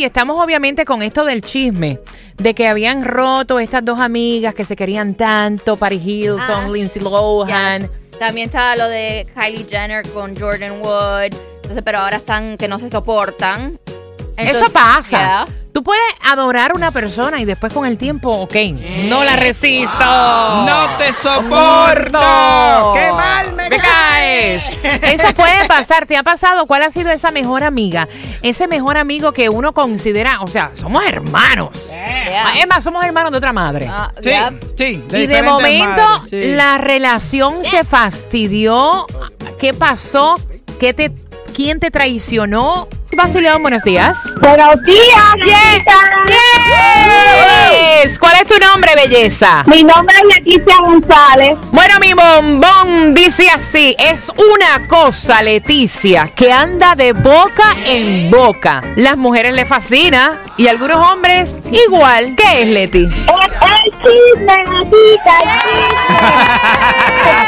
Y estamos obviamente con esto del chisme. De que habían roto estas dos amigas que se querían tanto, Paris Hilton, Ah, Lindsay Lohan. Yes. También estaba lo de Kylie Jenner con Jordan Wood. Entonces, pero ahora están que no se soportan. Entonces, Eso pasa. yeah. Tú puedes adorar a una persona y después con el tiempo, ok, no la resisto. ¡No te soporto! ¡Qué mal me, Me caes. Eso puede pasar. ¿Te ha pasado? ¿Cuál ha sido esa mejor amiga? Ese mejor amigo que uno considera, o sea, somos hermanos. Yeah. Ah, Es más, somos hermanos de otra madre. Ah, Sí, yeah. sí. y de momento madres, sí. la relación se fastidió. ¿Qué pasó? ¿Qué te, ¿Quién te traicionó? Basilón, buenos días. Buenos días, Leticia. Yes. ¿Cuál es tu nombre, belleza? Mi nombre es Leticia González. Bueno, mi bombón dice así, es una cosa, Leticia, que anda de boca en boca. Las mujeres le fascina y algunos hombres igual. ¿Qué es, Leti? Es el chisme, Gatita,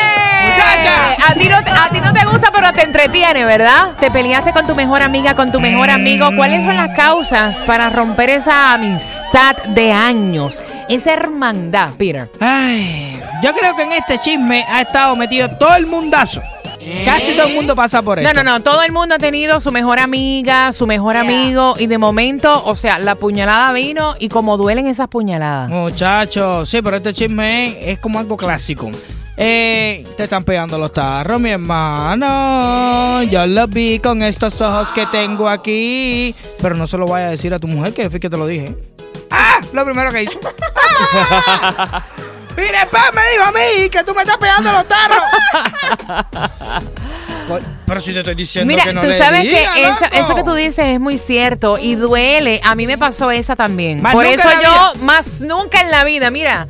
Muchacha. Eh, A ti, no, te- a ti no te gusta, pero te entretiene, ¿verdad? Te peleaste con tu mejor amiga, con tu mejor amigo. ¿Cuáles son las causas para romper esa amistad de años? Esa hermandad, Peter. Ay, yo creo que en este chisme ha estado metido todo el mundazo. Casi todo el mundo pasa por No, esto. no, no. Todo el mundo ha tenido su mejor amiga, su mejor Yeah. amigo. Y de momento, o sea, la puñalada vino y como duelen esas puñaladas. Muchachos, sí, pero este chisme es, es como algo clásico. Eh, te están pegando los tarros, mi hermano. Yo lo vi con estos ojos que tengo aquí. Pero no se lo vaya a decir a tu mujer, que fue que te lo dije. ¡Ah! Lo primero que hizo. Mire, pa, me dijo a mí que tú me estás pegando los tarros. Pero si te estoy diciendo Mira, que no tú le sabes diga, que eso, eso que tú dices es muy cierto y duele. A mí me pasó esa también. Más Por eso yo, más nunca en la vida, mira.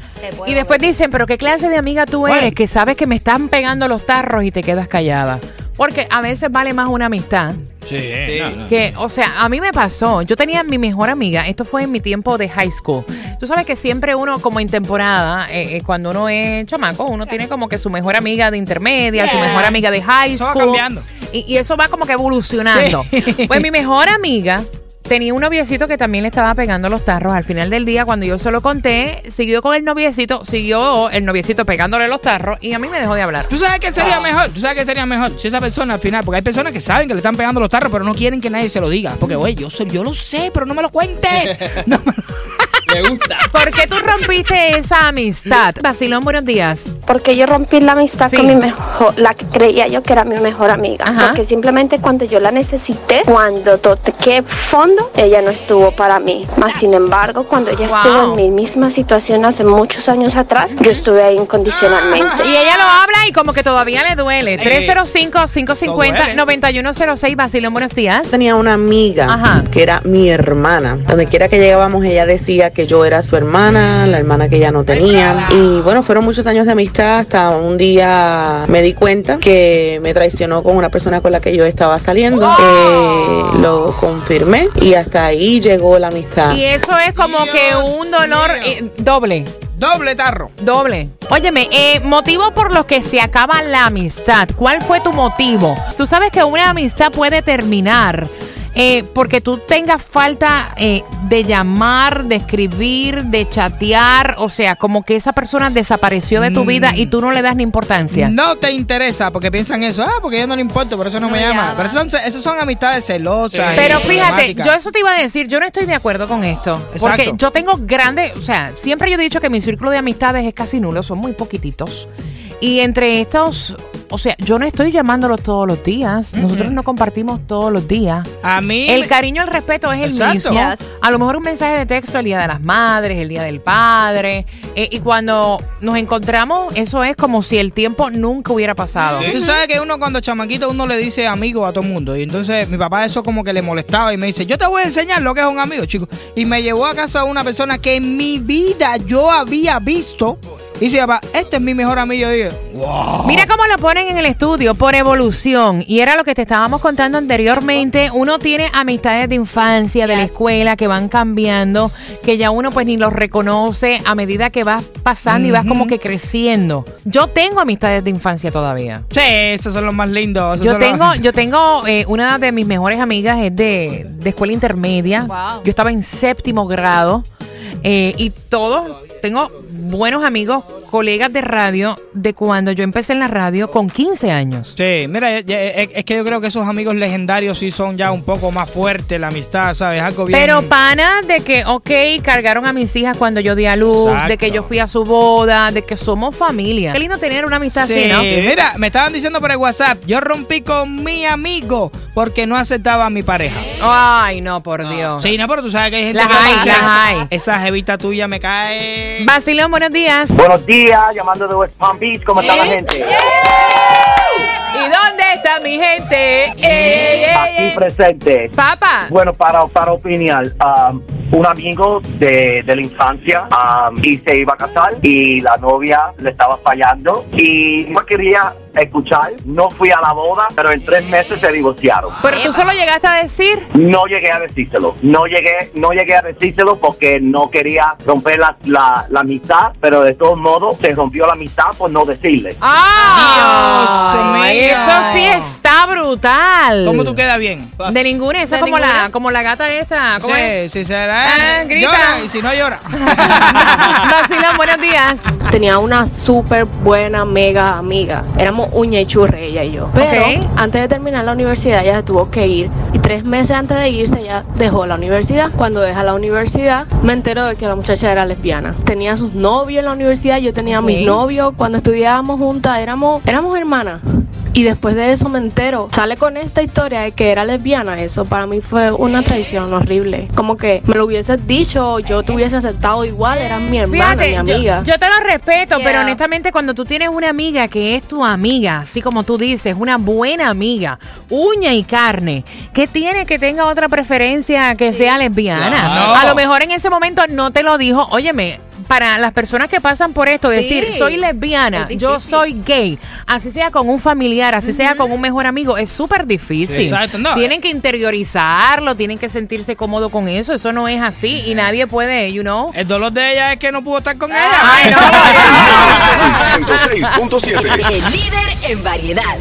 Y después dicen, pero ¿qué clase de amiga tú Bueno. eres? Que sabes que me están pegando los tarros y te quedas callada. Porque a veces vale más una amistad. Sí, no, no. Que, o sea, a mí me pasó. Yo tenía mi mejor amiga. Esto fue en mi tiempo de high school. Tú sabes que siempre uno, como en temporada, eh, eh, cuando uno es chamaco, uno tiene como que su mejor amiga de intermedia, su mejor amiga de high Eso va school. cambiando. Y, y eso va como que evolucionando. Sí. Pues mi mejor amiga tenía un noviecito que también le estaba pegando los tarros. Al final del día, cuando yo se lo conté, siguió con el noviecito, siguió el noviecito pegándole los tarros y a mí me dejó de hablar. ¿Tú sabes qué sería mejor? ¿Tú sabes qué sería mejor? Si esa persona al final, porque hay personas que saben que le están pegando los tarros, pero no quieren que nadie se lo diga. Porque, güey, yo, sé- yo lo sé, pero no me lo cuentes. No me lo- ¿Por qué tú rompiste esa amistad? Vacilón, buenos días. Porque yo rompí la amistad Sí. con mi mejor, la que creía yo que era mi mejor amiga. Ajá. Porque simplemente cuando yo la necesité, cuando toqué fondo, ella no estuvo para mí. Más sin embargo, cuando ella Wow. estuvo en mi misma situación hace muchos años atrás, yo estuve ahí incondicionalmente. Y ella lo habla y como que todavía le duele. Eh, 305-550-9106. Vacilón, buenos días. tenía una amiga Ajá. que era mi hermana. Donde quiera que llegábamos, ella decía que yo era su hermana, la hermana que ella no tenía. Y bueno, fueron muchos años de amistad hasta un día me di cuenta que me traicionó con una persona con la que yo estaba saliendo. Eh, lo confirmé y hasta ahí llegó la amistad. Y eso es como Dios que un dolor eh, doble. Doble tarro. Doble. Óyeme, eh, motivo por los que se acaba la amistad. ¿Cuál fue tu motivo? Tú sabes que una amistad puede terminar eh, porque tú tengas falta eh, de llamar, de escribir, de chatear, o sea, como que esa persona desapareció de tu Mm. vida y tú no le das ni importancia. No te interesa porque piensan eso. Ah, porque yo no le importo, por eso no, No me llama. llama. Pero eso son, eso son amistades celosas. Pero fíjate, yo eso te iba a decir, yo no estoy de acuerdo con esto. Porque yo tengo grandes, o sea, siempre yo he dicho que mi círculo de amistades es casi nulo, son muy poquititos. y entre estos, o sea, yo no estoy llamándolos todos los días. Nosotros no compartimos todos los días. A mí. El me- cariño, el respeto es el Exacto. mismo. Yes. A lo mejor un mensaje de texto el día de las madres, el día del padre. eh, y cuando nos encontramos, eso es como si el tiempo nunca hubiera pasado. Tú sabes que uno cuando chamaquito uno le dice amigo a todo el mundo. Y entonces mi papá eso como que le molestaba y me dice, yo te voy a enseñar lo que es un amigo, chico. Y me llevó a casa a una persona que en mi vida yo había visto. Y dice, papá, este es mi mejor amigo. Y yo digo, wow. Mira cómo lo ponen en el estudio, por evolución. Y era lo que te estábamos contando anteriormente. Uno tiene amistades de infancia, de la escuela, que van cambiando, que ya uno pues ni los reconoce a medida que vas pasando y vas como que creciendo. Yo tengo amistades de infancia todavía. Sí, esos son los más lindos. Yo los- tengo, yo tengo eh, una de mis mejores amigas es de, de escuela intermedia. Wow. Yo estaba en séptimo grado eh, y todos tengo buenos amigos, colegas de radio de cuando yo empecé en la radio con 15 años. Sí, mira, ya- ya- es que yo creo que esos amigos legendarios sí son ya un poco más fuertes, la amistad, ¿sabes? Algo bien... Pero pana de que, ok, cargaron a mis hijas cuando yo di a luz, Exacto. de que yo fui a su boda, de que somos familia. Qué lindo tener una amistad Sí, así, ¿no? mira, me estaban diciendo por el WhatsApp, yo rompí con mi amigo porque no aceptaba a mi pareja. Ay, no, por Dios. Sí, no, pero tú sabes que hay gente Las que hay, las hay. esa jevita tuya me cae... Basilón, buenos días. Buenos días, llamando de West Palm Beach, ¿cómo está la gente? ¿Y dónde está mi gente? Ey, ey, ey, Aquí ey. presente. Papá. Bueno, para, para opinar, um, un amigo de, de la infancia um, y se iba a casar y la novia le estaba fallando y no quería escuchar, no fui a la boda, pero en tres meses se divorciaron. Pero tú solo llegaste a decir. No llegué a decírselo, no llegué, no llegué a decírselo porque no quería romper la, la, la amistad, pero de todos modos se rompió la amistad por no decirle. ¡Ah! Dios mío. Eso sí está brutal. ¿Cómo tú quedas bien? De ninguna, eso ¿De es como ninguna? la, como la gata esta. ¿Cómo es? Sí, sí, será. Ah, grita. Llora, y si no llora. Vacilón, buenos días. Tenía una súper buena, mega amiga. Éramos uña y churre, ella y yo. Pero Ok. antes de terminar la universidad, ella se tuvo que ir. Y tres meses antes de irse, ella dejó la universidad. Cuando deja la universidad, me entero de que la muchacha era lesbiana. Tenía sus novios en la universidad, yo tenía Ok. mis novios. Cuando estudiábamos juntas, éramos, éramos hermanas. Y después de eso me entero, sale con esta historia de que era lesbiana. Eso para mí fue una traición horrible. Como que me lo hubieses dicho, yo te hubiese aceptado igual, eras mi hermana, mi amiga. yo, yo te lo respeto, Yeah. pero honestamente cuando tú tienes una amiga que es tu amiga, así como tú dices, una buena amiga, uña y carne, que tiene que tenga otra preferencia que sea lesbiana. Claro. A lo mejor en ese momento no te lo dijo, óyeme. Para las personas que pasan por esto, decir Sí. soy lesbiana, Es yo soy gay, así sea con un familiar, así sea con un mejor amigo, es súper difícil. Exacto, no. Tienen que interiorizarlo, tienen que sentirse cómodo con eso, eso no es así y nadie puede, you know. El dolor de ella es que no pudo estar con ella. Ay, no. 106.7. El líder en variedad.